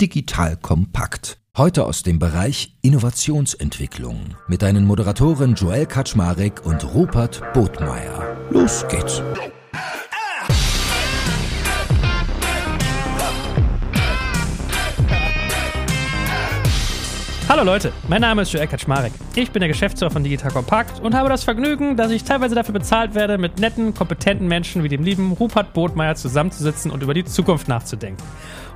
Digital Kompakt. Heute aus dem Bereich Innovationsentwicklung mit deinen Moderatoren Joel Kaczmarek und Rupert Botmeier. Los geht's. Hallo Leute, mein Name ist Joel Kaczmarek. Ich bin der Geschäftsführer von Digital Compact und habe das Vergnügen, dass ich teilweise dafür bezahlt werde, mit netten, kompetenten Menschen wie dem lieben Rupert Botmeier zusammenzusitzen und über die Zukunft nachzudenken.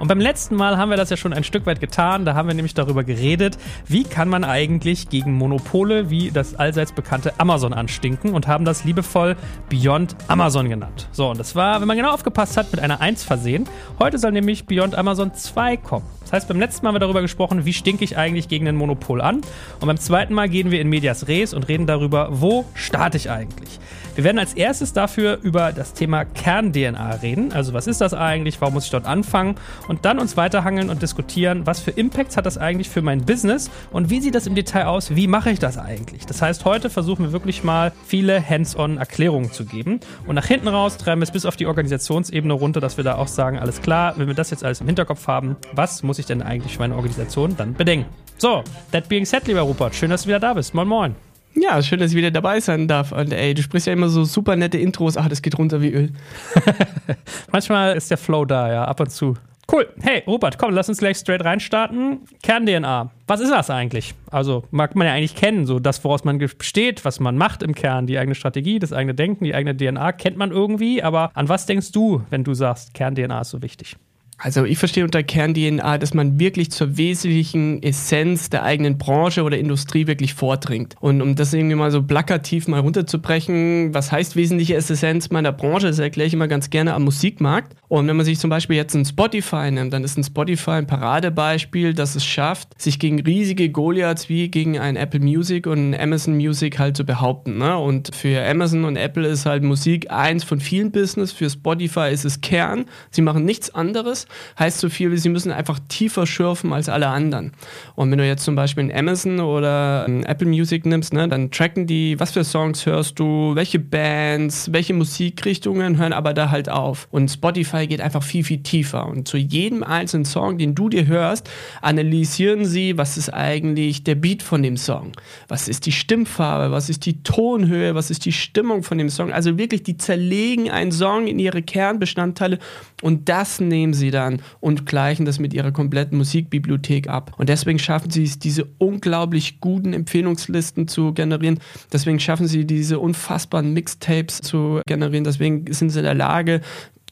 Und beim letzten Mal haben wir das ja schon ein Stück weit getan. Da haben wir nämlich darüber geredet, wie kann man eigentlich gegen Monopole wie das allseits bekannte Amazon anstinken und haben das liebevoll Beyond Amazon genannt. So, und das war, wenn man genau aufgepasst hat, mit einer 1 versehen. Heute soll nämlich Beyond Amazon 2 kommen. Das heißt, beim letzten Mal haben wir darüber gesprochen, wie stinke ich eigentlich gegen ein Monopol an. Und beim zweiten Mal gehen wir in Medias Res und reden darüber, wo starte ich eigentlich. Wir werden als erstes dafür über das Thema Kern-DNA reden. Also was ist das eigentlich? Warum muss ich dort anfangen? Und dann uns weiterhangeln und diskutieren, was für Impacts hat das eigentlich für mein Business und wie sieht das im Detail aus? Wie mache ich das eigentlich? Das heißt, heute versuchen wir wirklich mal viele Hands-on-Erklärungen zu geben. Und nach hinten raus treiben wir es bis auf die Organisationsebene runter, dass wir da auch sagen, alles klar, wenn wir das jetzt alles im Hinterkopf haben, was muss ich denn eigentlich für meine Organisation dann bedenken? So, that being said, lieber Rupert, schön, dass du wieder da bist. Moin, moin. Ja, schön, dass ich wieder dabei sein darf. Und ey, du sprichst ja immer so super nette Intros. Ach, das geht runter wie Öl. Manchmal ist der Flow da, ja, ab und zu. Cool. Hey, Rupert, komm, lass uns gleich straight reinstarten. Kern-DNA. Was ist das eigentlich? Also, mag man ja eigentlich kennen, so das, woraus man besteht, was man macht im Kern, die eigene Strategie, das eigene Denken, die eigene DNA, kennt man irgendwie. Aber an was denkst du, wenn du sagst, Kern-DNA ist so wichtig? Also ich verstehe unter Kern-DNA, dass man wirklich zur wesentlichen Essenz der eigenen Branche oder Industrie wirklich vordringt. Und um das irgendwie mal so plakativ mal runterzubrechen, was heißt wesentliche Essenz meiner Branche, das erkläre ich immer ganz gerne am Musikmarkt. Und wenn man sich zum Beispiel jetzt ein Spotify nimmt, dann ist ein Spotify ein Paradebeispiel, dass es schafft, sich gegen riesige Goliaths wie gegen ein Apple Music und ein Amazon Music halt zu behaupten. Ne? Und für Amazon und Apple ist halt Musik eins von vielen Business, für Spotify ist es Kern. Sie machen nichts anderes heißt so viel wie, sie müssen einfach tiefer schürfen als alle anderen. Und wenn du jetzt zum Beispiel ein Amazon oder ein Apple Music nimmst, ne, dann tracken die, was für Songs hörst du, welche Bands, welche Musikrichtungen hören aber da halt auf. Und Spotify geht einfach viel, viel tiefer. Und zu jedem einzelnen Song, den du dir hörst, analysieren sie, was ist eigentlich der Beat von dem Song? Was ist die Stimmfarbe? Was ist die Tonhöhe? Was ist die Stimmung von dem Song? Also wirklich, die zerlegen einen Song in ihre Kernbestandteile und das nehmen sie dann und gleichen das mit ihrer kompletten Musikbibliothek ab. Und deswegen schaffen sie es, diese unglaublich guten Empfehlungslisten zu generieren. Deswegen schaffen sie diese unfassbaren Mixtapes zu generieren. Deswegen sind sie in der Lage,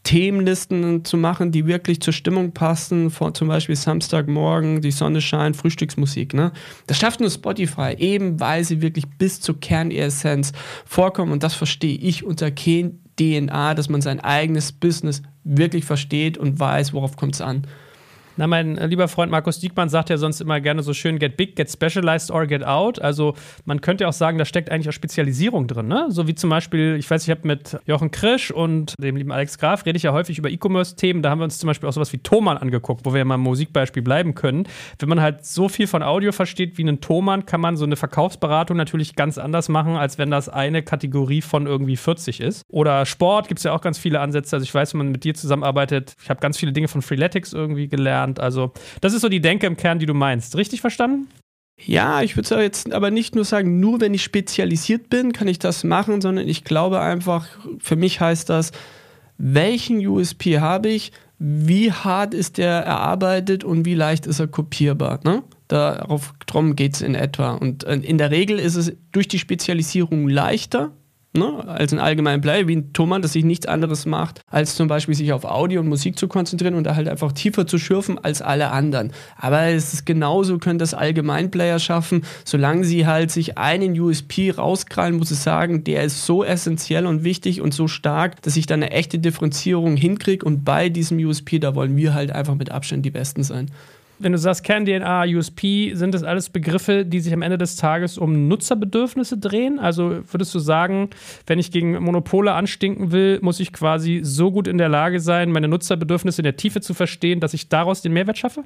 Themenlisten zu machen, die wirklich zur Stimmung passen, vor zum Beispiel Samstagmorgen, die Sonne scheint, Frühstücksmusik. Ne? Das schafft nur Spotify, eben weil sie wirklich bis zur Kernessenz vorkommen und das verstehe ich unter DNA, dass man sein eigenes Business wirklich versteht und weiß, worauf kommt es an. Na, mein lieber Freund Markus Diekmann sagt ja sonst immer gerne so schön, get big, get specialized or get out. Also man könnte auch sagen, da steckt eigentlich auch Spezialisierung drin. Ne? So wie zum Beispiel, ich weiß, ich habe mit Jochen Krisch und dem lieben Alex Graf, rede ich ja häufig über E-Commerce-Themen. Da haben wir uns zum Beispiel auch sowas wie Thomann angeguckt, wo wir ja mal im Musikbeispiel bleiben können. Wenn man halt so viel von Audio versteht wie einen Thomann, kann man so eine Verkaufsberatung natürlich ganz anders machen, als wenn das eine Kategorie von irgendwie 40 ist. Oder Sport gibt es ja auch ganz viele Ansätze. Also ich weiß, wenn man mit dir zusammenarbeitet, ich habe ganz viele Dinge von Freeletics irgendwie gelernt gelernt. Also, das ist so die Denke im Kern, die du meinst. Richtig verstanden? Ja, ich würde jetzt aber nicht nur sagen, nur wenn ich spezialisiert bin, kann ich das machen, sondern ich glaube einfach, für mich heißt das, welchen USP habe ich, wie hart ist der erarbeitet und wie leicht ist er kopierbar. Ne? Darauf geht es in etwa. Und äh, in der Regel ist es durch die Spezialisierung leichter, ne, als ein allgemeiner Player wie ein Thomann, das sich nichts anderes macht, als zum Beispiel sich auf Audio und Musik zu konzentrieren und da halt einfach tiefer zu schürfen als alle anderen. Aber es ist genauso, können das Allgemeinplayer schaffen, solange sie halt sich einen USP rauskrallen, muss ich sagen, der ist so essentiell und wichtig und so stark, dass ich da eine echte Differenzierung hinkriege und bei diesem USP, da wollen wir halt einfach mit Abstand die Besten sein wenn du sagst Kern-DNA, USP, sind das alles Begriffe, die sich am Ende des Tages um Nutzerbedürfnisse drehen? Also würdest du sagen, wenn ich gegen Monopole anstinken will, muss ich quasi so gut in der Lage sein, meine Nutzerbedürfnisse in der Tiefe zu verstehen, dass ich daraus den Mehrwert schaffe?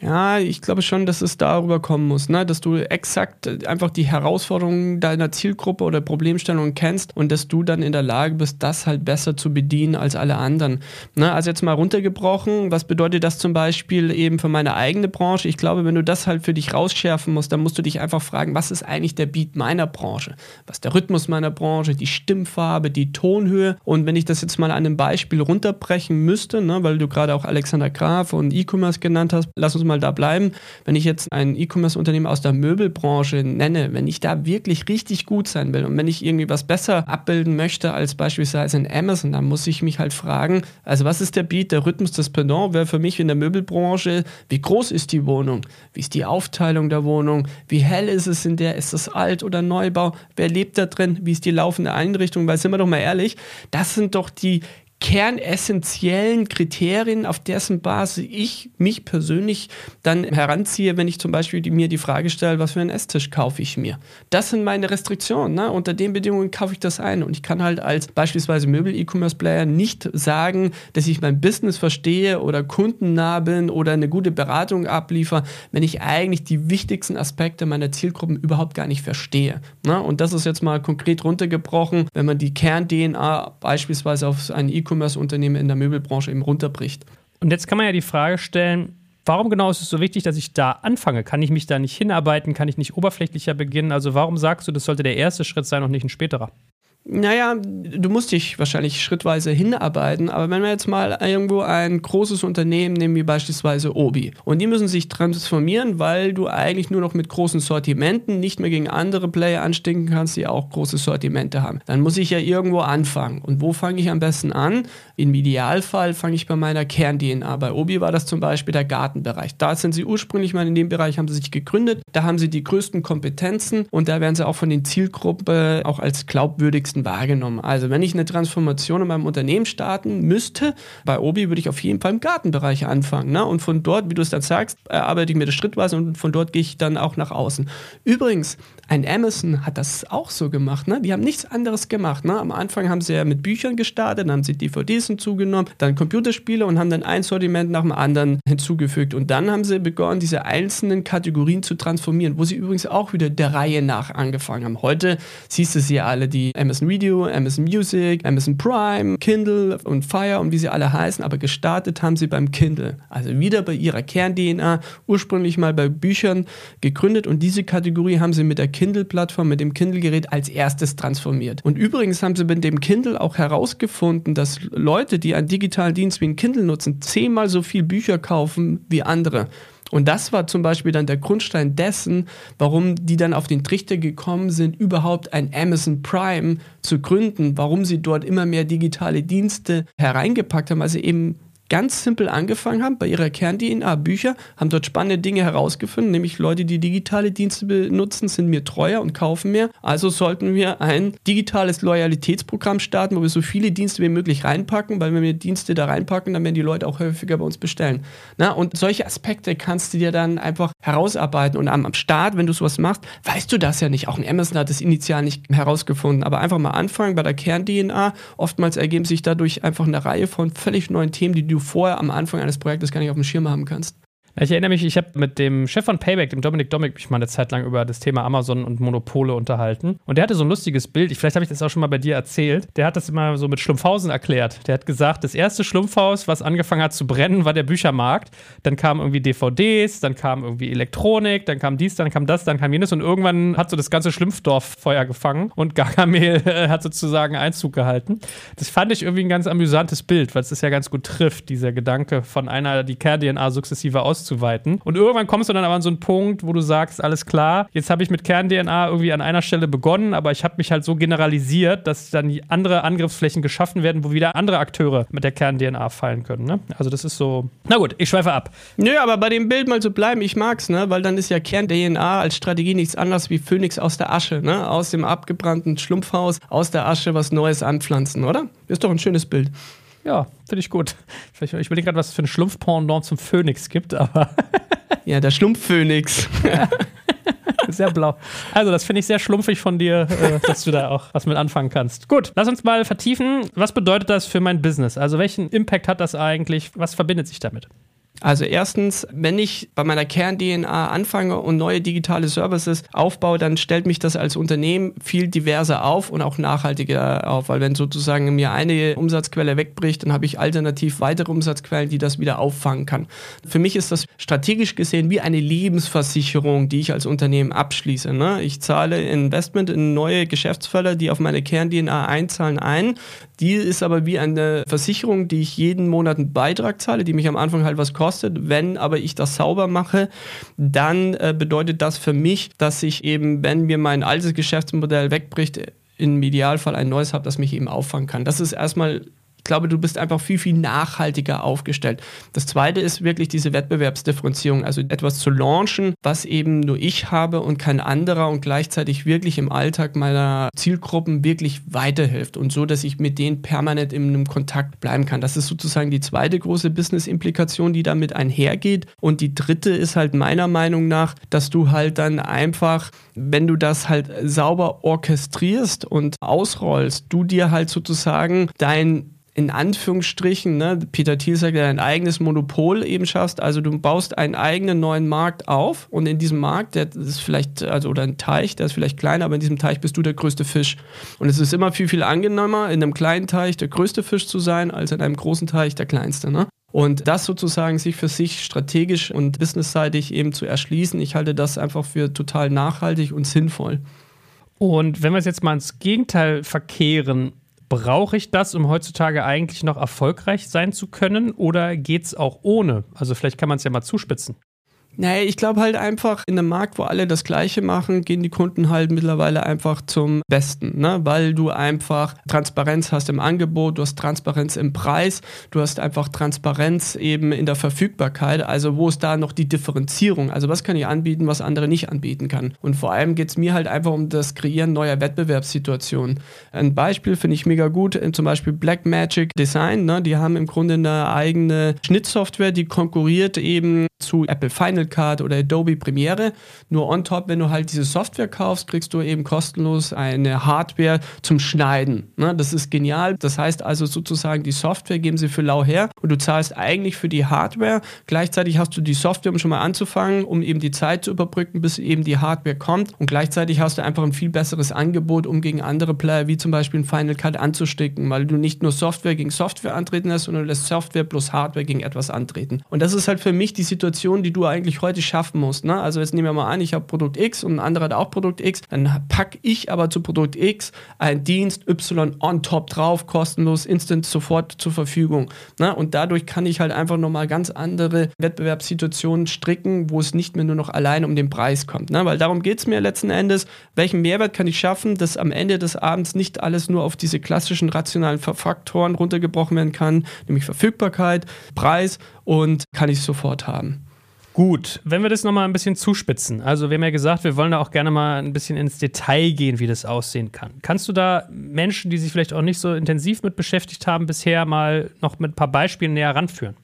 Ja, ich glaube schon, dass es darüber kommen muss, ne? dass du exakt einfach die Herausforderungen deiner Zielgruppe oder Problemstellungen kennst und dass du dann in der Lage bist, das halt besser zu bedienen als alle anderen. Ne? Also jetzt mal runtergebrochen, was bedeutet das zum Beispiel eben für meine eigene Branche? Ich glaube, wenn du das halt für dich rausschärfen musst, dann musst du dich einfach fragen, was ist eigentlich der Beat meiner Branche? Was ist der Rhythmus meiner Branche, die Stimmfarbe, die Tonhöhe? Und wenn ich das jetzt mal an einem Beispiel runterbrechen müsste, ne, weil du gerade auch Alexander Graf und E-Commerce genannt hast, lass uns mal da bleiben. Wenn ich jetzt ein E-Commerce-Unternehmen aus der Möbelbranche nenne, wenn ich da wirklich richtig gut sein will und wenn ich irgendwie was besser abbilden möchte als beispielsweise in Amazon, dann muss ich mich halt fragen, also was ist der Beat, der Rhythmus des Pendant? Wäre für mich in der Möbelbranche, wie groß ist die Wohnung, wie ist die Aufteilung der Wohnung, wie hell ist es in der, ist es alt oder Neubau, wer lebt da drin, wie ist die laufende Einrichtung, weil sind wir doch mal ehrlich, das sind doch die kernessentiellen Kriterien, auf dessen Basis ich mich persönlich dann heranziehe, wenn ich zum Beispiel die, mir die Frage stelle, was für einen Esstisch kaufe ich mir. Das sind meine Restriktionen. Ne? Unter den Bedingungen kaufe ich das ein. Und ich kann halt als beispielsweise Möbel-E-Commerce-Player nicht sagen, dass ich mein Business verstehe oder kundennah bin oder eine gute Beratung abliefere, wenn ich eigentlich die wichtigsten Aspekte meiner Zielgruppen überhaupt gar nicht verstehe. Ne? Und das ist jetzt mal konkret runtergebrochen, wenn man die Kern-DNA beispielsweise auf ein E-Commerce E-Commerce-Unternehmen in der Möbelbranche eben runterbricht. Und jetzt kann man ja die Frage stellen, warum genau ist es so wichtig, dass ich da anfange? Kann ich mich da nicht hinarbeiten? Kann ich nicht oberflächlicher beginnen? Also warum sagst du, das sollte der erste Schritt sein und nicht ein späterer? Naja, du musst dich wahrscheinlich schrittweise hinarbeiten, aber wenn wir jetzt mal irgendwo ein großes Unternehmen nehmen, wie beispielsweise Obi, und die müssen sich transformieren, weil du eigentlich nur noch mit großen Sortimenten nicht mehr gegen andere Player anstinken kannst, die auch große Sortimente haben, dann muss ich ja irgendwo anfangen. Und wo fange ich am besten an? Im Idealfall fange ich bei meiner Kern-DNA. Bei Obi war das zum Beispiel der Gartenbereich. Da sind sie ursprünglich mal in dem Bereich, haben sie sich gegründet, da haben sie die größten Kompetenzen und da werden sie auch von den Zielgruppen auch als glaubwürdigsten meisten wahrgenommen. Also wenn ich eine Transformation in meinem Unternehmen starten müsste, bei Obi würde ich auf jeden Fall im Gartenbereich anfangen. Ne? Und von dort, wie du es dann sagst, erarbeite ich mir das schrittweise und von dort gehe ich dann auch nach außen. Übrigens, ein Amazon hat das auch so gemacht. Ne? Die haben nichts anderes gemacht. Ne? Am Anfang haben sie ja mit Büchern gestartet, dann haben sie DVDs hinzugenommen, dann Computerspiele und haben dann ein Sortiment nach dem anderen hinzugefügt. Und dann haben sie begonnen, diese einzelnen Kategorien zu transformieren, wo sie übrigens auch wieder der Reihe nach angefangen haben. Heute siehst du sie alle, die Amazon Video, Amazon Music, Amazon Prime, Kindle und Fire und wie sie alle heißen, aber gestartet haben sie beim Kindle. Also wieder bei ihrer Kern-DNA, ursprünglich mal bei Büchern gegründet und diese Kategorie haben sie mit der Kindle-Plattform, mit dem Kindle-Gerät als erstes transformiert. Und übrigens haben sie mit dem Kindle auch herausgefunden, dass Leute, die einen digitalen Dienst wie ein Kindle nutzen, zehnmal so viel Bücher kaufen wie andere. Und das war zum Beispiel dann der Grundstein dessen, warum die dann auf den Trichter gekommen sind, überhaupt ein Amazon Prime zu gründen, warum sie dort immer mehr digitale Dienste hereingepackt haben, also eben ganz simpel angefangen haben bei ihrer Kern-DNA Bücher, haben dort spannende Dinge herausgefunden, nämlich Leute, die digitale Dienste benutzen, sind mir treuer und kaufen mehr. Also sollten wir ein digitales Loyalitätsprogramm starten, wo wir so viele Dienste wie möglich reinpacken, weil wenn wir Dienste da reinpacken, dann werden die Leute auch häufiger bei uns bestellen. Na, und solche Aspekte kannst du dir dann einfach herausarbeiten und am, am Start, wenn du sowas machst, weißt du das ja nicht. Auch ein Amazon hat das initial nicht herausgefunden, aber einfach mal anfangen bei der Kern-DNA. Oftmals ergeben sich dadurch einfach eine Reihe von völlig neuen Themen, die du vorher am Anfang eines Projektes gar nicht auf dem Schirm haben kannst. Ich erinnere mich, ich habe mit dem Chef von Payback, dem Dominik Dominik, mich mal eine Zeit lang über das Thema Amazon und Monopole unterhalten. Und der hatte so ein lustiges Bild, vielleicht habe ich das auch schon mal bei dir erzählt. Der hat das immer so mit Schlumpfhausen erklärt. Der hat gesagt, das erste Schlumpfhaus, was angefangen hat zu brennen, war der Büchermarkt. Dann kamen irgendwie DVDs, dann kam irgendwie Elektronik, dann kam dies, dann kam das, dann kam jenes. Und irgendwann hat so das ganze Schlumpfdorf Feuer gefangen und Gargamel hat sozusagen Einzug gehalten. Das fand ich irgendwie ein ganz amüsantes Bild, weil es das ja ganz gut trifft, dieser Gedanke von einer, die Kern-DNA sukzessive auszuprobieren auszuweiten. Und irgendwann kommst du dann aber an so einen Punkt, wo du sagst, alles klar, jetzt habe ich mit Kern-DNA irgendwie an einer Stelle begonnen, aber ich habe mich halt so generalisiert, dass dann andere Angriffsflächen geschaffen werden, wo wieder andere Akteure mit der Kern-DNA fallen können. Ne? Also das ist so. Na gut, ich schweife ab. Nö, aber bei dem Bild mal zu bleiben, ich mag's, ne? Weil dann ist ja Kern-DNA als Strategie nichts anderes wie Phönix aus der Asche, ne? Aus dem abgebrannten Schlumpfhaus, aus der Asche was Neues anpflanzen, oder? Ist doch ein schönes Bild. Ja, finde ich gut. Ich überlege gerade, was es für ein Schlumpfpendant zum Phönix gibt, aber. ja, der Schlumpfphönix. sehr blau. Also, das finde ich sehr schlumpfig von dir, äh, dass du da auch was mit anfangen kannst. Gut, lass uns mal vertiefen. Was bedeutet das für mein Business? Also, welchen Impact hat das eigentlich? Was verbindet sich damit? Also erstens, wenn ich bei meiner Kern-DNA anfange und neue digitale Services aufbaue, dann stellt mich das als Unternehmen viel diverser auf und auch nachhaltiger auf, weil wenn sozusagen mir eine Umsatzquelle wegbricht, dann habe ich alternativ weitere Umsatzquellen, die das wieder auffangen kann. Für mich ist das strategisch gesehen wie eine Lebensversicherung, die ich als Unternehmen abschließe. Ne? Ich zahle Investment in neue Geschäftsfelder, die auf meine Kern-DNA einzahlen ein. Die ist aber wie eine Versicherung, die ich jeden Monat einen Beitrag zahle, die mich am Anfang halt was kostet. Wenn aber ich das sauber mache, dann äh, bedeutet das für mich, dass ich eben, wenn mir mein altes Geschäftsmodell wegbricht, im Idealfall ein neues habe, das mich eben auffangen kann. Das ist erstmal glaube, du bist einfach viel, viel nachhaltiger aufgestellt. Das zweite ist wirklich diese Wettbewerbsdifferenzierung, also etwas zu launchen, was eben nur ich habe und kein anderer und gleichzeitig wirklich im Alltag meiner Zielgruppen wirklich weiterhilft und so, dass ich mit denen permanent in einem Kontakt bleiben kann. Das ist sozusagen die zweite große Business-Implikation, die damit einhergeht. Und die dritte ist halt meiner Meinung nach, dass du halt dann einfach, wenn du das halt sauber orchestrierst und ausrollst, du dir halt sozusagen dein in Anführungsstrichen, ne, Peter Thiel sagt ja, ein eigenes Monopol eben schaffst. Also du baust einen eigenen neuen Markt auf und in diesem Markt, der ist vielleicht, also oder ein Teich, der ist vielleicht kleiner, aber in diesem Teich bist du der größte Fisch. Und es ist immer viel, viel angenehmer, in einem kleinen Teich der größte Fisch zu sein, als in einem großen Teich der kleinste. Ne? Und das sozusagen sich für sich strategisch und businessseitig eben zu erschließen, ich halte das einfach für total nachhaltig und sinnvoll. Und wenn wir es jetzt mal ins Gegenteil verkehren, Brauche ich das, um heutzutage eigentlich noch erfolgreich sein zu können? Oder geht es auch ohne? Also vielleicht kann man es ja mal zuspitzen. Naja, ich glaube halt einfach, in einem Markt, wo alle das Gleiche machen, gehen die Kunden halt mittlerweile einfach zum Besten, ne? weil du einfach Transparenz hast im Angebot, du hast Transparenz im Preis, du hast einfach Transparenz eben in der Verfügbarkeit. Also wo ist da noch die Differenzierung? Also was kann ich anbieten, was andere nicht anbieten kann? Und vor allem geht es mir halt einfach um das Kreieren neuer Wettbewerbssituationen. Ein Beispiel finde ich mega gut, zum Beispiel Blackmagic Design, ne? die haben im Grunde eine eigene Schnittsoftware, die konkurriert eben zu Apple Final Cut oder Adobe Premiere. Nur on top, wenn du halt diese Software kaufst, kriegst du eben kostenlos eine Hardware zum Schneiden. Ne? Das ist genial. Das heißt also sozusagen, die Software geben sie für lau her und du zahlst eigentlich für die Hardware. Gleichzeitig hast du die Software, um schon mal anzufangen, um eben die Zeit zu überbrücken, bis eben die Hardware kommt. Und gleichzeitig hast du einfach ein viel besseres Angebot, um gegen andere Player wie zum Beispiel ein Final Cut anzustecken, weil du nicht nur Software gegen Software antreten lässt, sondern du lässt Software plus Hardware gegen etwas antreten. Und das ist halt für mich die Situation, die du eigentlich heute schaffen musst. Ne? Also jetzt nehmen wir mal an, ich habe Produkt X und ein anderer hat auch Produkt X, dann packe ich aber zu Produkt X einen Dienst Y on top drauf, kostenlos, instant sofort zur Verfügung. Ne? Und dadurch kann ich halt einfach nochmal ganz andere Wettbewerbssituationen stricken, wo es nicht mehr nur noch allein um den Preis kommt. Ne? Weil darum geht es mir letzten Endes, welchen Mehrwert kann ich schaffen, dass am Ende des Abends nicht alles nur auf diese klassischen rationalen Faktoren runtergebrochen werden kann, nämlich Verfügbarkeit, Preis und kann ich sofort haben. Gut, wenn wir das nochmal ein bisschen zuspitzen. Also, wir haben ja gesagt, wir wollen da auch gerne mal ein bisschen ins Detail gehen, wie das aussehen kann. Kannst du da Menschen, die sich vielleicht auch nicht so intensiv mit beschäftigt haben, bisher mal noch mit ein paar Beispielen näher ranführen?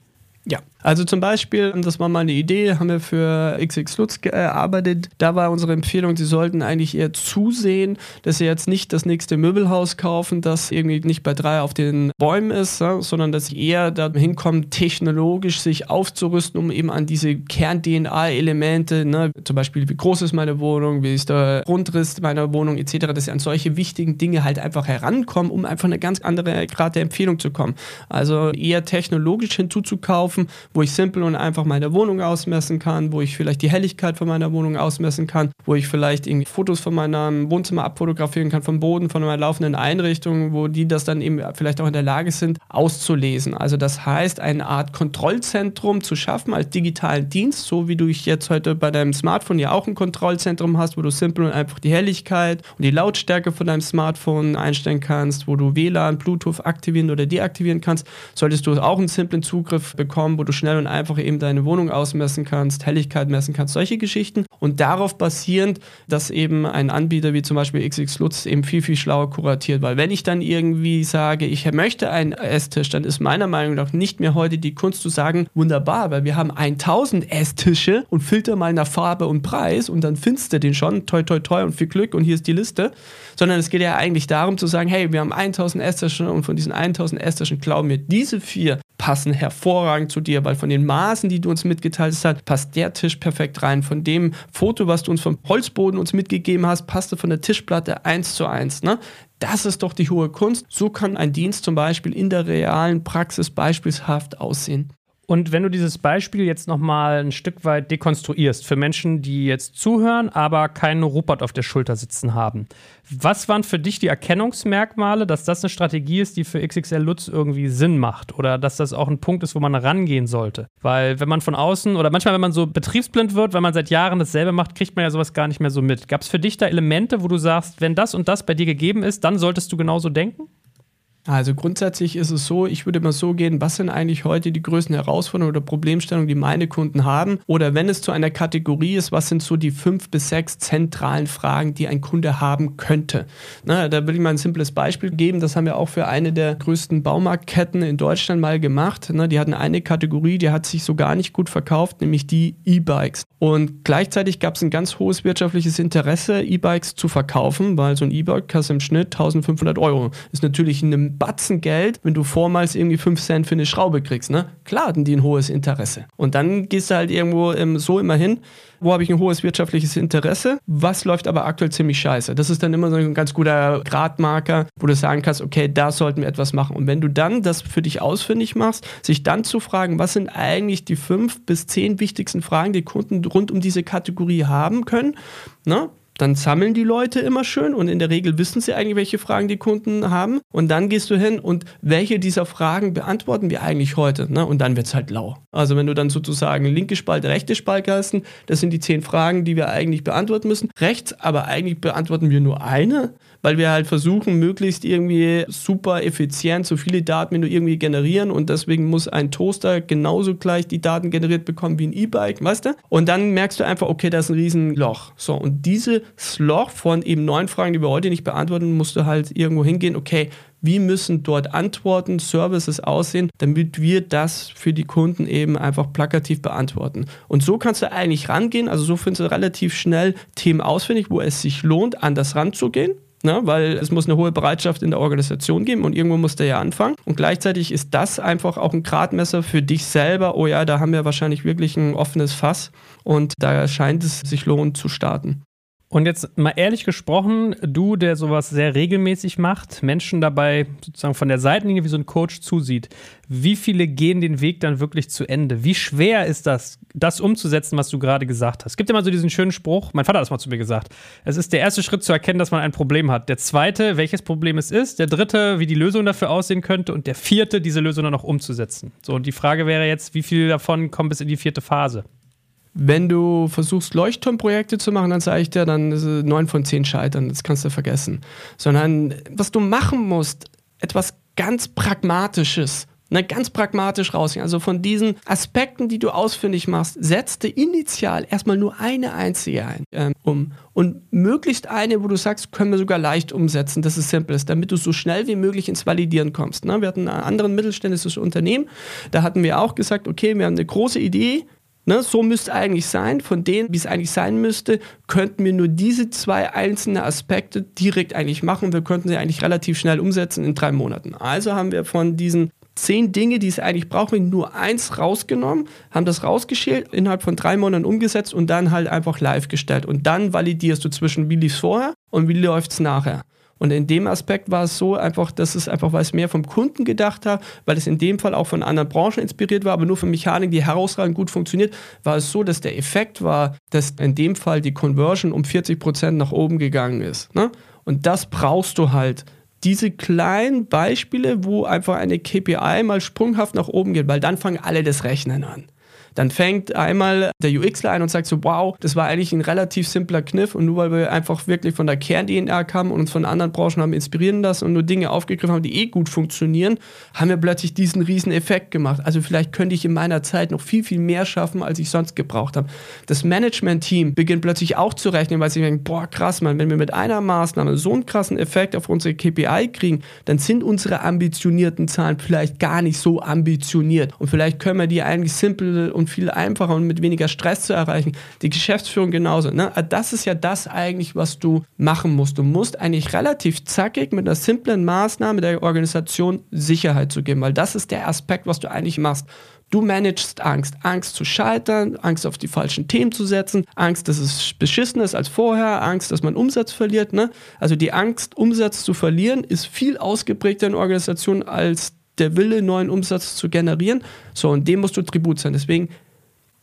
Ja, also zum Beispiel, das war mal eine Idee, haben wir für XX Lutz gearbeitet. Da war unsere Empfehlung, sie sollten eigentlich eher zusehen, dass sie jetzt nicht das nächste Möbelhaus kaufen, das irgendwie nicht bei drei auf den Bäumen ist, sondern dass sie eher dahin kommen, technologisch sich aufzurüsten, um eben an diese Kern-DNA-Elemente, ne, zum Beispiel wie groß ist meine Wohnung, wie ist der Grundriss meiner Wohnung etc., dass sie an solche wichtigen Dinge halt einfach herankommen, um einfach eine ganz andere Grad der Empfehlung zu kommen. Also eher technologisch hinzuzukaufen kaufen, wo ich simpel und einfach meine Wohnung ausmessen kann, wo ich vielleicht die Helligkeit von meiner Wohnung ausmessen kann, wo ich vielleicht irgendwie Fotos von meinem Wohnzimmer abfotografieren kann, vom Boden, von meiner laufenden Einrichtung, wo die das dann eben vielleicht auch in der Lage sind, auszulesen. Also das heißt, eine Art Kontrollzentrum zu schaffen als digitalen Dienst, so wie du jetzt heute bei deinem Smartphone ja auch ein Kontrollzentrum hast, wo du simpel und einfach die Helligkeit und die Lautstärke von deinem Smartphone einstellen kannst, wo du WLAN, Bluetooth aktivieren oder deaktivieren kannst, solltest du auch einen simplen Zugriff bekommen wo du schnell und einfach eben deine Wohnung ausmessen kannst, Helligkeit messen kannst, solche Geschichten. Und darauf basierend, dass eben ein Anbieter wie zum Beispiel XX Lutz eben viel, viel schlauer kuratiert. Weil wenn ich dann irgendwie sage, ich möchte einen Esstisch, dann ist meiner Meinung nach nicht mehr heute die Kunst zu sagen, wunderbar, weil wir haben 1000 Esstische und filter mal nach Farbe und Preis und dann findest du den schon, toi, toi, toi und viel Glück und hier ist die Liste. Sondern es geht ja eigentlich darum zu sagen, hey, wir haben 1000 Esstische und von diesen 1000 Esstischen glauben wir diese vier passen hervorragend zu dir, weil von den Maßen, die du uns mitgeteilt hast, passt der Tisch perfekt rein. Von dem Foto, was du uns vom Holzboden uns mitgegeben hast, passte von der Tischplatte eins zu eins. Ne? Das ist doch die hohe Kunst. So kann ein Dienst zum Beispiel in der realen Praxis beispielshaft aussehen. Und wenn du dieses Beispiel jetzt nochmal ein Stück weit dekonstruierst für Menschen, die jetzt zuhören, aber keinen Rupert auf der Schulter sitzen haben. Was waren für dich die Erkennungsmerkmale, dass das eine Strategie ist, die für XXL Lutz irgendwie Sinn macht? Oder dass das auch ein Punkt ist, wo man rangehen sollte? Weil wenn man von außen oder manchmal, wenn man so betriebsblind wird, wenn man seit Jahren dasselbe macht, kriegt man ja sowas gar nicht mehr so mit. Gab es für dich da Elemente, wo du sagst, wenn das und das bei dir gegeben ist, dann solltest du genauso denken? Also grundsätzlich ist es so, ich würde mal so gehen, was sind eigentlich heute die größten Herausforderungen oder Problemstellungen, die meine Kunden haben? Oder wenn es zu einer Kategorie ist, was sind so die fünf bis sechs zentralen Fragen, die ein Kunde haben könnte? Na, da will ich mal ein simples Beispiel geben. Das haben wir auch für eine der größten Baumarktketten in Deutschland mal gemacht. Na, die hatten eine Kategorie, die hat sich so gar nicht gut verkauft, nämlich die E-Bikes. Und gleichzeitig gab es ein ganz hohes wirtschaftliches Interesse, E-Bikes zu verkaufen, weil so ein E-Bike kostet im Schnitt 1500 Euro. Ist natürlich in Batzen Geld, wenn du vormals irgendwie 5 Cent für eine Schraube kriegst. Ne? Klar hatten die ein hohes Interesse. Und dann gehst du halt irgendwo ähm, so immer hin, wo habe ich ein hohes wirtschaftliches Interesse, was läuft aber aktuell ziemlich scheiße. Das ist dann immer so ein ganz guter Gradmarker, wo du sagen kannst, okay, da sollten wir etwas machen. Und wenn du dann das für dich ausfindig machst, sich dann zu fragen, was sind eigentlich die fünf bis zehn wichtigsten Fragen, die Kunden rund um diese Kategorie haben können, ne? Dann sammeln die Leute immer schön und in der Regel wissen sie eigentlich, welche Fragen die Kunden haben. Und dann gehst du hin und welche dieser Fragen beantworten wir eigentlich heute? Ne? Und dann wird es halt lau. Also wenn du dann sozusagen linke Spalte, rechte Spalte hast, das sind die zehn Fragen, die wir eigentlich beantworten müssen. Rechts, aber eigentlich beantworten wir nur eine weil wir halt versuchen, möglichst irgendwie super effizient so viele Daten wie nur irgendwie generieren und deswegen muss ein Toaster genauso gleich die Daten generiert bekommen wie ein E-Bike, weißt du? Und dann merkst du einfach, okay, da ist ein Riesenloch. So, und dieses Loch von eben neun Fragen, die wir heute nicht beantworten, musst du halt irgendwo hingehen, okay, wie müssen dort Antworten, Services aussehen, damit wir das für die Kunden eben einfach plakativ beantworten. Und so kannst du eigentlich rangehen, also so findest du relativ schnell Themen ausfindig, wo es sich lohnt, anders ranzugehen ne? weil es muss eine hohe Bereitschaft in der Organisation geben und irgendwo muss der ja anfangen. Und gleichzeitig ist das einfach auch ein Gradmesser für dich selber. Oh ja, da haben wir wahrscheinlich wirklich ein offenes Fass und da scheint es sich lohnen zu starten. Und jetzt mal ehrlich gesprochen, du, der sowas sehr regelmäßig macht, Menschen dabei sozusagen von der Seitenlinie wie so ein Coach zusieht, wie viele gehen den Weg dann wirklich zu Ende? Wie schwer ist das, das umzusetzen, was du gerade gesagt hast? Es gibt immer so diesen schönen Spruch, mein Vater hat das mal zu mir gesagt. Es ist der erste Schritt zu erkennen, dass man ein Problem hat. Der zweite, welches Problem es ist. Der dritte, wie die Lösung dafür aussehen könnte. Und der vierte, diese Lösung dann auch umzusetzen. So, und die Frage wäre jetzt, wie viel davon kommt bis in die vierte Phase? Wenn du versuchst, Leuchtturmprojekte zu machen, dann sage ich dir, dann neun von zehn scheitern. Das kannst du vergessen. Sondern was du machen musst, etwas ganz Pragmatisches. Ne, ganz pragmatisch rausgehen. Also von diesen Aspekten, die du ausfindig machst, setzte initial erstmal nur eine einzige ein, ähm, um. Und möglichst eine, wo du sagst, können wir sogar leicht umsetzen, dass es simpel ist, damit du so schnell wie möglich ins Validieren kommst. Ne? Wir hatten ein anderes mittelständisches Unternehmen, da hatten wir auch gesagt, okay, wir haben eine große Idee, Ne, so müsste eigentlich sein. Von denen, wie es eigentlich sein müsste, könnten wir nur diese zwei einzelnen Aspekte direkt eigentlich machen. Wir könnten sie eigentlich relativ schnell umsetzen in drei Monaten. Also haben wir von diesen zehn Dinge, die es eigentlich brauchen, nur eins rausgenommen, haben das rausgeschält, innerhalb von drei Monaten umgesetzt und dann halt einfach live gestellt. Und dann validierst du zwischen, wie lief es vorher und wie läuft es nachher. Und in dem Aspekt war es so einfach, dass es einfach, weil es mehr vom Kunden gedacht hat, weil es in dem Fall auch von anderen Branchen inspiriert war, aber nur für Mechanik, die herausragend gut funktioniert, war es so, dass der Effekt war, dass in dem Fall die Conversion um 40 Prozent nach oben gegangen ist. Ne? Und das brauchst du halt. Diese kleinen Beispiele, wo einfach eine KPI mal sprunghaft nach oben geht, weil dann fangen alle das Rechnen an. Dann fängt einmal der UXler ein und sagt so, wow, das war eigentlich ein relativ simpler Kniff und nur weil wir einfach wirklich von der Kern-DNA kamen und uns von anderen Branchen haben inspirieren lassen und nur Dinge aufgegriffen haben, die eh gut funktionieren, haben wir plötzlich diesen riesen Effekt gemacht. Also vielleicht könnte ich in meiner Zeit noch viel, viel mehr schaffen, als ich sonst gebraucht habe. Das Management-Team beginnt plötzlich auch zu rechnen, weil sie denken, boah, krass, man, wenn wir mit einer Maßnahme so einen krassen Effekt auf unsere KPI kriegen, dann sind unsere ambitionierten Zahlen vielleicht gar nicht so ambitioniert und vielleicht können wir die eigentlich simpel und und viel einfacher und mit weniger Stress zu erreichen. Die Geschäftsführung genauso. Ne? Das ist ja das eigentlich, was du machen musst. Du musst eigentlich relativ zackig mit einer simplen Maßnahme der Organisation Sicherheit zu geben, weil das ist der Aspekt, was du eigentlich machst. Du managst Angst. Angst zu scheitern, Angst auf die falschen Themen zu setzen, Angst, dass es beschissen ist als vorher, Angst, dass man Umsatz verliert. Ne? Also die Angst, Umsatz zu verlieren, ist viel ausgeprägter in Organisationen als der Wille, neuen Umsatz zu generieren. So, und dem musst du Tribut sein. Deswegen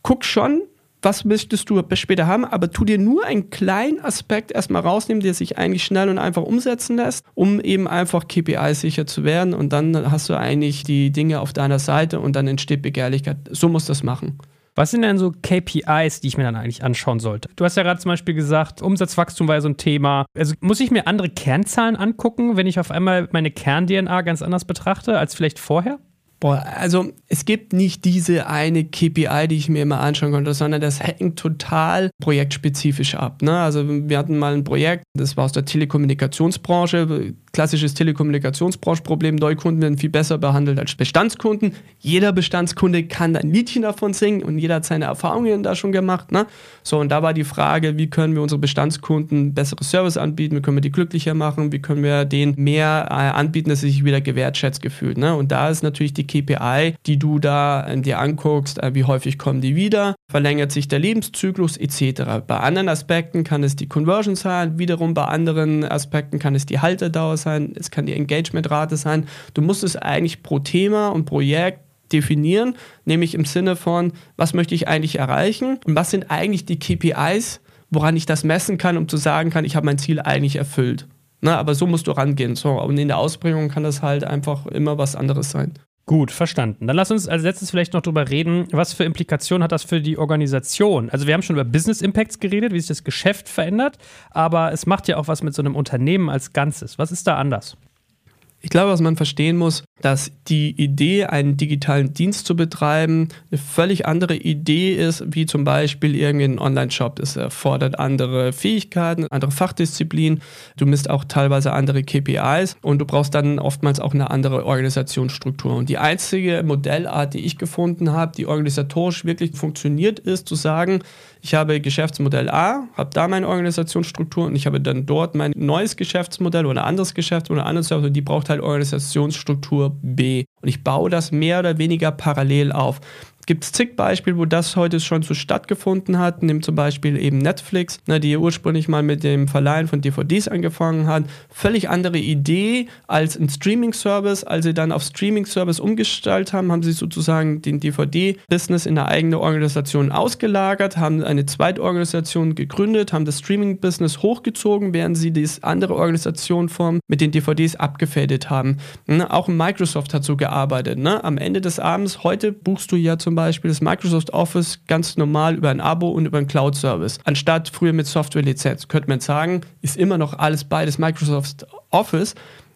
guck schon, was möchtest du später haben, aber tu dir nur einen kleinen Aspekt erstmal rausnehmen, der sich eigentlich schnell und einfach umsetzen lässt, um eben einfach KPI sicher zu werden und dann hast du eigentlich die Dinge auf deiner Seite und dann entsteht Begehrlichkeit. So musst du das machen. Was sind denn so KPIs, die ich mir dann eigentlich anschauen sollte? Du hast ja gerade zum Beispiel gesagt, Umsatzwachstum war ja so ein Thema. Also muss ich mir andere Kernzahlen angucken, wenn ich auf einmal meine Kern-DNA ganz anders betrachte als vielleicht vorher? Boah, also es gibt nicht diese eine KPI, die ich mir immer anschauen konnte, sondern das hängt total projektspezifisch ab. Ne? Also wir hatten mal ein Projekt, das war aus der Telekommunikationsbranche, klassisches Telekommunikationsbranche-Problem. Neukunden werden viel besser behandelt als Bestandskunden. Jeder Bestandskunde kann ein Liedchen davon singen und jeder hat seine Erfahrungen da schon gemacht. Ne? So, und da war die Frage, wie können wir unsere Bestandskunden bessere Service anbieten, wie können wir die glücklicher machen, wie können wir denen mehr äh, anbieten, dass sie sich wieder gewertschätzt gefühlt. Ne? Und da ist natürlich die KPI, die du da äh, dir anguckst, äh, wie häufig kommen die wieder, verlängert sich der Lebenszyklus etc. Bei anderen Aspekten kann es die Conversion sein, wiederum bei anderen Aspekten kann es die Haltedauer sein, es kann die Engagementrate sein. Du musst es eigentlich pro Thema und Projekt definieren, nämlich im Sinne von, was möchte ich eigentlich erreichen und was sind eigentlich die KPIs, woran ich das messen kann, um zu sagen kann, ich habe mein Ziel eigentlich erfüllt. Na, aber so musst du rangehen. So, und in der Ausbringung kann das halt einfach immer was anderes sein. Gut, verstanden. Dann lass uns als letztes vielleicht noch darüber reden, was für Implikationen hat das für die Organisation? Also wir haben schon über Business Impacts geredet, wie sich das Geschäft verändert, aber es macht ja auch was mit so einem Unternehmen als Ganzes. Was ist da anders? Ich glaube, was man verstehen muss, dass die Idee, einen digitalen Dienst zu betreiben, eine völlig andere Idee ist, wie zum Beispiel irgendein Online-Shop. Das erfordert andere Fähigkeiten, andere Fachdisziplinen. Du misst auch teilweise andere KPIs und du brauchst dann oftmals auch eine andere Organisationsstruktur. Und die einzige Modellart, die ich gefunden habe, die organisatorisch wirklich funktioniert, ist zu sagen, ich habe Geschäftsmodell A, habe da meine Organisationsstruktur und ich habe dann dort mein neues Geschäftsmodell oder anderes Geschäft oder anderes Service und die braucht halt Organisationsstruktur B. Und ich baue das mehr oder weniger parallel auf gibt es zig Beispiele, wo das heute schon so stattgefunden hat. Nimm zum Beispiel eben Netflix, ne, die ursprünglich mal mit dem Verleihen von DVDs angefangen hat. Völlig andere Idee als ein Streaming-Service. Als sie dann auf Streaming-Service umgestaltet haben, haben sie sozusagen den DVD-Business in eine eigene Organisation ausgelagert, haben eine zweite Organisation gegründet, haben das Streaming-Business hochgezogen, während sie die andere Organisation vom, mit den DVDs abgefädet haben. Ne, auch Microsoft hat so gearbeitet. Ne? Am Ende des Abends, heute buchst du ja zum zum Beispiel das Microsoft Office ganz normal über ein Abo und über einen Cloud-Service. Anstatt früher mit Software-Lizenz. Könnte man sagen, ist immer noch alles beides Microsoft Office.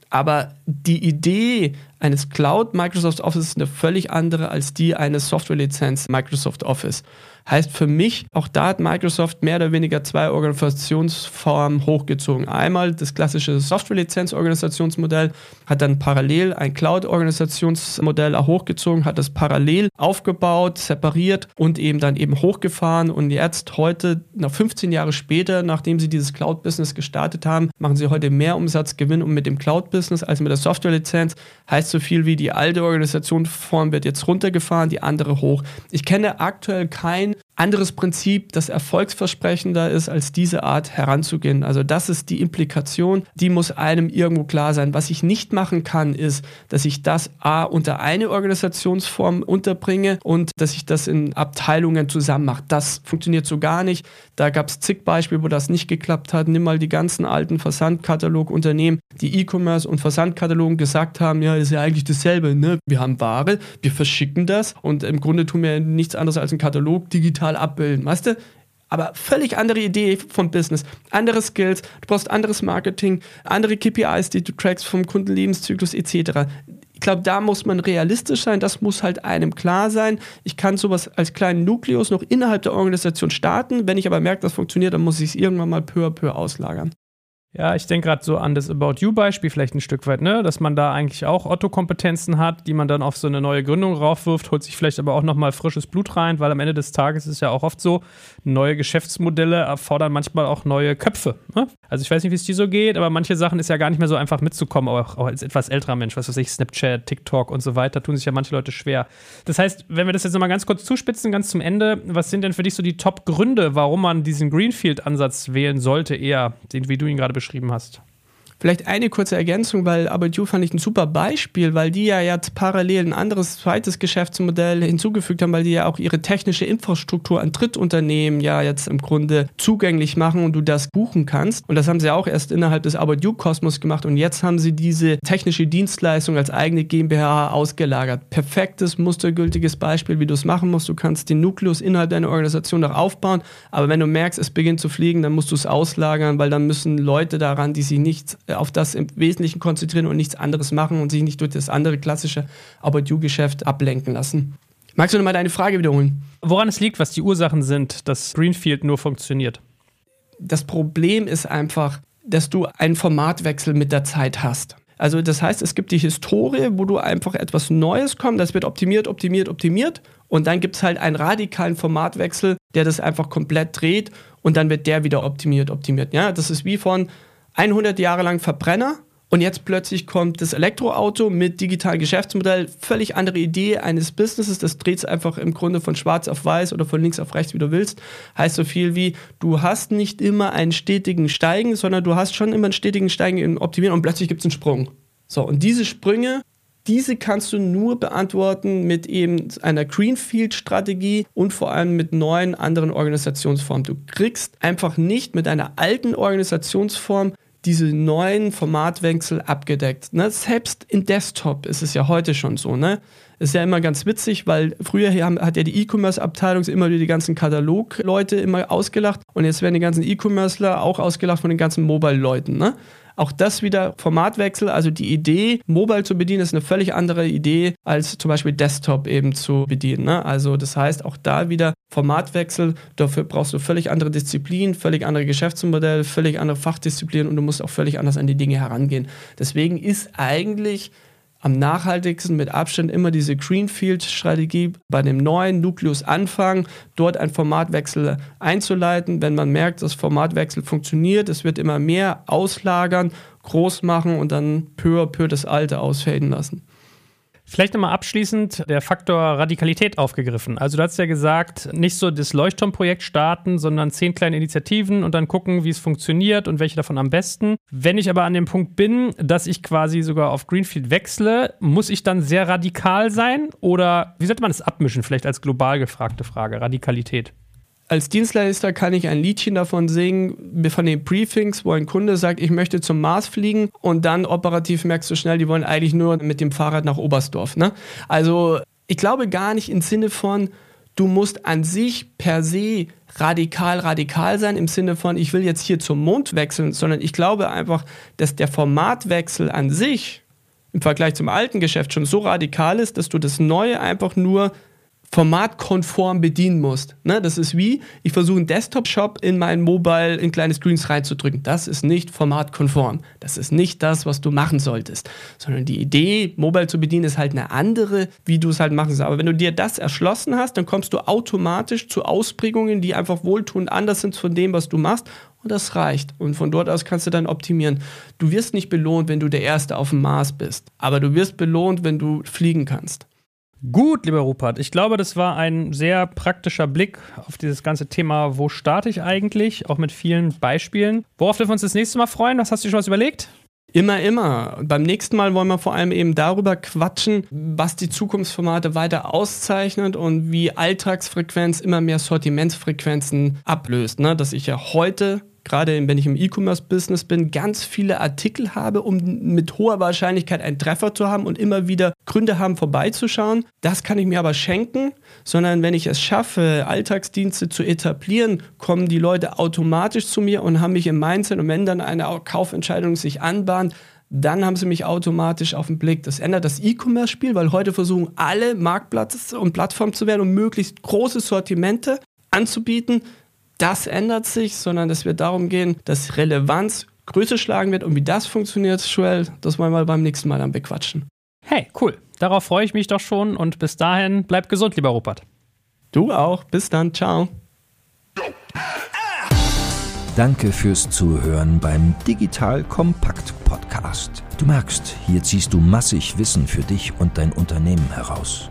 Aber die Idee eines Cloud Microsoft Office ist eine völlig andere als die eines Software-Lizenz Microsoft Office. Heißt für mich, auch da hat Microsoft mehr oder weniger zwei Organisationsformen hochgezogen. Einmal das klassische Software-Lizenz-Organisationsmodell, hat dann parallel ein Cloud-Organisationsmodell hochgezogen, hat das parallel aufgebaut, separiert und eben dann eben hochgefahren. Und jetzt heute, nach 15 Jahre später, nachdem sie dieses Cloud-Business gestartet haben, machen sie heute mehr Umsatzgewinn und mit dem Cloud-Business als mit der Software-Lizenz. Heißt so viel wie die alte Organisationsform wird jetzt runtergefahren, die andere hoch. Ich kenne aktuell kein anderes Prinzip, das erfolgsversprechender ist, als diese Art heranzugehen. Also das ist die Implikation, die muss einem irgendwo klar sein. Was ich nicht machen kann, ist, dass ich das A unter eine Organisationsform unterbringe und dass ich das in Abteilungen zusammen mache. Das funktioniert so gar nicht. Da gab es zig Beispiele, wo das nicht geklappt hat. Nimm mal die ganzen alten Versandkatalogunternehmen, die E-Commerce und Versandkatalogen gesagt haben, ja, ist ja eigentlich dasselbe. Ne? Wir haben Ware, wir verschicken das und im Grunde tun wir nichts anderes als einen Katalog digital abbilden. Weißt du? Aber völlig andere Idee vom Business, andere Skills, du brauchst anderes Marketing, andere KPIs, die du trackst vom Kundenlebenszyklus etc. Ich glaube, da muss man realistisch sein, das muss halt einem klar sein. Ich kann sowas als kleinen Nukleus noch innerhalb der Organisation starten, wenn ich aber merke, das funktioniert, dann muss ich es irgendwann mal peu à peu auslagern. Ja, ich denke gerade so an das About You-Beispiel vielleicht ein Stück weit, ne? Dass man da eigentlich auch Otto-Kompetenzen hat, die man dann auf so eine neue Gründung raufwirft, holt sich vielleicht aber auch nochmal frisches Blut rein, weil am Ende des Tages ist ja auch oft so, neue Geschäftsmodelle erfordern manchmal auch neue Köpfe. Ne? Also ich weiß nicht, wie es dir so geht, aber manche Sachen ist ja gar nicht mehr so einfach mitzukommen, auch, auch als etwas älterer Mensch, was weiß ich, Snapchat, TikTok und so weiter, tun sich ja manche Leute schwer. Das heißt, wenn wir das jetzt nochmal ganz kurz zuspitzen, ganz zum Ende, was sind denn für dich so die Top-Gründe, warum man diesen Greenfield-Ansatz wählen sollte, eher, den, wie du ihn gerade beschrieben beschrieben hast. Vielleicht eine kurze Ergänzung, weil About You fand ich ein super Beispiel, weil die ja jetzt parallel ein anderes zweites Geschäftsmodell hinzugefügt haben, weil die ja auch ihre technische Infrastruktur an Drittunternehmen ja jetzt im Grunde zugänglich machen und du das buchen kannst. Und das haben sie auch erst innerhalb des About You Kosmos gemacht und jetzt haben sie diese technische Dienstleistung als eigene GmbH ausgelagert. Perfektes, mustergültiges Beispiel, wie du es machen musst. Du kannst den Nukleus innerhalb deiner Organisation noch aufbauen, aber wenn du merkst, es beginnt zu fliegen, dann musst du es auslagern, weil dann müssen Leute daran, die sich nicht auf das im Wesentlichen konzentrieren und nichts anderes machen und sich nicht durch das andere klassische About-You-Geschäft ablenken lassen. Magst du nochmal deine Frage wiederholen? Woran es liegt, was die Ursachen sind, dass Greenfield nur funktioniert? Das Problem ist einfach, dass du einen Formatwechsel mit der Zeit hast. Also das heißt, es gibt die Historie, wo du einfach etwas Neues kommt, das wird optimiert, optimiert, optimiert und dann gibt es halt einen radikalen Formatwechsel, der das einfach komplett dreht und dann wird der wieder optimiert, optimiert. Ja, das ist wie von 100 Jahre lang Verbrenner und jetzt plötzlich kommt das Elektroauto mit digitalem Geschäftsmodell, völlig andere Idee eines Businesses, das dreht es einfach im Grunde von schwarz auf weiß oder von links auf rechts, wie du willst. Heißt so viel wie, du hast nicht immer einen stetigen Steigen, sondern du hast schon immer einen stetigen Steigen im Optimieren und plötzlich gibt es einen Sprung. So, und diese Sprünge, diese kannst du nur beantworten mit eben einer Greenfield-Strategie und vor allem mit neuen anderen Organisationsformen. Du kriegst einfach nicht mit einer alten Organisationsform diese neuen Formatwechsel abgedeckt. Ne? Selbst in Desktop ist es ja heute schon so. Ne? Ist ja immer ganz witzig, weil früher hat ja die E-Commerce-Abteilung immer die ganzen Katalog-Leute immer ausgelacht und jetzt werden die ganzen E-Commercer auch ausgelacht von den ganzen Mobile-Leuten. Ne? Auch das wieder Formatwechsel, also die Idee, Mobile zu bedienen, ist eine völlig andere Idee, als zum Beispiel Desktop eben zu bedienen. Ne? Also das heißt, auch da wieder Formatwechsel, dafür brauchst du völlig andere Disziplinen, völlig andere Geschäftsmodelle, völlig andere Fachdisziplinen und du musst auch völlig anders an die Dinge herangehen. Deswegen ist eigentlich am nachhaltigsten mit Abstand immer diese Greenfield-Strategie bei dem neuen Nukleus anfangen, dort einen Formatwechsel einzuleiten. Wenn man merkt, dass Formatwechsel funktioniert, es wird immer mehr auslagern, groß machen und dann peu à peu das alte ausfaden lassen. Vielleicht nochmal abschließend der Faktor Radikalität aufgegriffen. Also du hast ja gesagt, nicht so das Leuchtturmprojekt starten, sondern zehn kleine Initiativen und dann gucken, wie es funktioniert und welche davon am besten. Wenn ich aber an dem Punkt bin, dass ich quasi sogar auf Greenfield wechsle, muss ich dann sehr radikal sein? Oder wie sollte man das abmischen? Vielleicht als global gefragte Frage, Radikalität als Dienstleister kann ich ein Liedchen davon singen, von den Briefings, wo ein Kunde sagt, ich möchte zum Mars fliegen und dann operativ merkst du schnell, die wollen eigentlich nur mit dem Fahrrad nach Oberstdorf. Ne? Also ich glaube gar nicht im Sinne von, du musst an sich per se radikal, radikal sein, im Sinne von, ich will jetzt hier zum Mond wechseln, sondern ich glaube einfach, dass der Formatwechsel an sich im Vergleich zum alten Geschäft schon so radikal ist, dass du das Neue einfach nur formatkonform bedienen musst. Ne? Das ist wie, ich versuche einen Desktop-Shop in mein Mobile in kleine Screens reinzudrücken. Das ist nicht formatkonform. Das ist nicht das, was du machen solltest. Sondern die Idee, Mobile zu bedienen, ist halt eine andere, wie du es halt machen sollst. Aber wenn du dir das erschlossen hast, dann kommst du automatisch zu Ausprägungen, die einfach wohltuend anders sind von dem, was du machst. Und das reicht. Und von dort aus kannst du dann optimieren. Du wirst nicht belohnt, wenn du der Erste auf dem Mars bist. Aber du wirst belohnt, wenn du fliegen kannst. Gut, lieber Rupert, ich glaube, das war ein sehr praktischer Blick auf dieses ganze Thema, wo starte ich eigentlich, auch mit vielen Beispielen. Worauf dürfen wir uns das nächste Mal freuen? Was hast du schon was überlegt? Immer, immer. Beim nächsten Mal wollen wir vor allem eben darüber quatschen, was die Zukunftsformate weiter auszeichnet und wie Alltagsfrequenz immer mehr Sortimentsfrequenzen ablöst. Ne? Dass ich ja heute gerade wenn ich im E-Commerce-Business bin, ganz viele Artikel habe, um mit hoher Wahrscheinlichkeit einen Treffer zu haben und immer wieder Gründe haben, vorbeizuschauen. Das kann ich mir aber schenken, sondern wenn ich es schaffe, Alltagsdienste zu etablieren, kommen die Leute automatisch zu mir und haben mich im Mindset und wenn dann eine Kaufentscheidung sich anbahnt, dann haben sie mich automatisch auf den Blick. Das ändert das E-Commerce-Spiel, weil heute versuchen alle Marktplatz und Plattform zu werden, um möglichst große Sortimente anzubieten das ändert sich, sondern es wird darum gehen, dass Relevanz Größe schlagen wird und wie das funktioniert, Joel, das wollen wir beim nächsten Mal dann bequatschen. Hey, cool. Darauf freue ich mich doch schon und bis dahin bleib gesund, lieber Rupert. Du auch. Bis dann. Ciao. Danke fürs Zuhören beim Digital Kompakt Podcast. Du merkst, hier ziehst du massig Wissen für dich und dein Unternehmen heraus.